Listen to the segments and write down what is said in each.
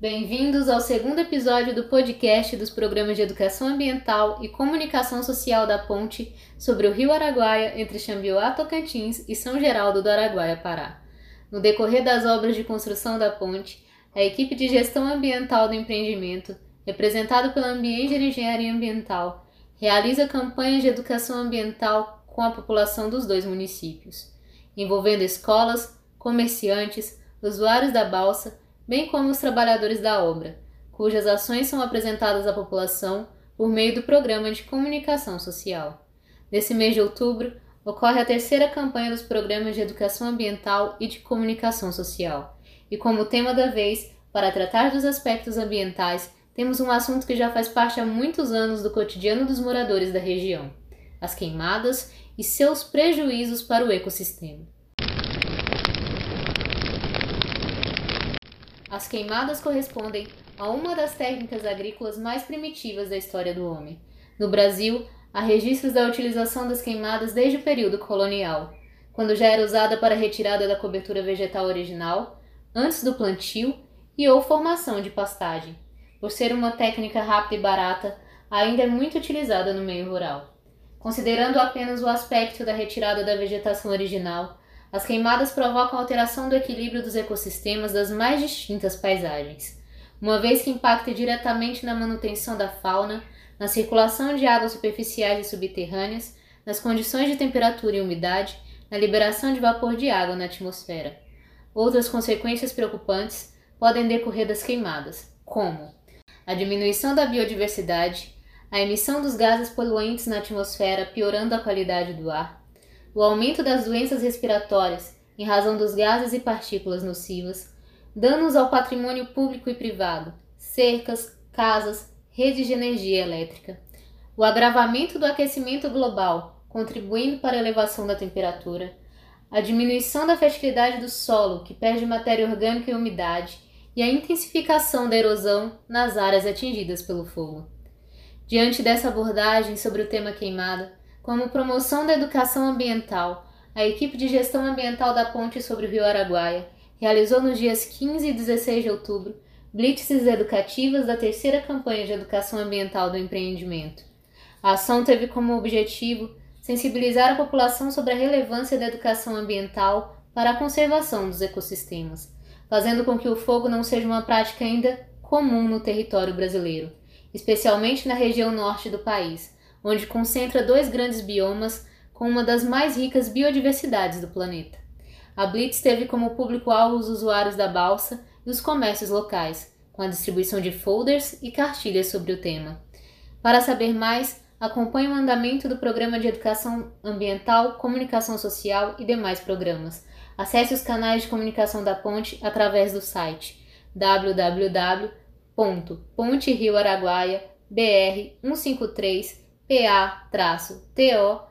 Bem-vindos ao segundo episódio do podcast dos programas de Educação Ambiental e Comunicação Social da Ponte sobre o Rio Araguaia entre Xambioá, Tocantins e São Geraldo do Araguaia, Pará. No decorrer das obras de construção da ponte, a equipe de gestão ambiental do empreendimento, representada pela Ambiente de Engenharia Ambiental, realiza campanhas de educação ambiental com a população dos dois municípios, envolvendo escolas, comerciantes, usuários da balsa bem como os trabalhadores da obra, cujas ações são apresentadas à população por meio do Programa de Comunicação Social. Nesse mês de outubro, ocorre a terceira campanha dos programas de educação ambiental e de comunicação social. E como tema da vez, para tratar dos aspectos ambientais, temos um assunto que já faz parte há muitos anos do cotidiano dos moradores da região: as queimadas e seus prejuízos para o ecossistema. As queimadas correspondem a uma das técnicas agrícolas mais primitivas da história do homem. No Brasil, há registros da utilização das queimadas desde o período colonial, quando já era usada para retirada da cobertura vegetal original, antes do plantio e ou formação de pastagem. Por ser uma técnica rápida e barata, ainda é muito utilizada no meio rural. Considerando apenas o aspecto da retirada da vegetação original, as queimadas provocam alteração do equilíbrio dos ecossistemas das mais distintas paisagens, uma vez que impacta diretamente na manutenção da fauna, na circulação de águas superficiais e subterrâneas, nas condições de temperatura e umidade, na liberação de vapor de água na atmosfera. Outras consequências preocupantes podem decorrer das queimadas, como a diminuição da biodiversidade, a emissão dos gases poluentes na atmosfera, piorando a qualidade do ar, o aumento das doenças respiratórias em razão dos gases e partículas nocivas, danos ao patrimônio público e privado, cercas, casas, redes de energia elétrica, o agravamento do aquecimento global, contribuindo para a elevação da temperatura, a diminuição da fertilidade do solo, que perde matéria orgânica e umidade, e a intensificação da erosão nas áreas atingidas pelo fogo. Diante dessa abordagem sobre o tema queimada, como promoção da educação ambiental, a equipe de gestão ambiental da ponte sobre o rio Araguaia realizou nos dias 15 e 16 de outubro blitzes educativas da terceira campanha de educação ambiental do empreendimento. A ação teve como objetivo sensibilizar a população sobre a relevância da educação ambiental para a conservação dos ecossistemas, fazendo com que o fogo não seja uma prática ainda comum no território brasileiro, especialmente na região norte do país, onde concentra dois grandes biomas com uma das mais ricas biodiversidades do planeta. A Blitz teve como público-alvo os usuários da balsa e os comércios locais, com a distribuição de folders e cartilhas sobre o tema. Para saber mais, acompanhe o andamento do Programa de Educação Ambiental, Comunicação Social e demais programas. Acesse os canais de comunicação da Ponte através do site www.ponterioaraguaia.br153 pa-to.com.br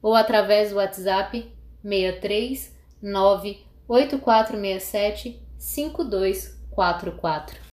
ou através do WhatsApp 63 98467 5244.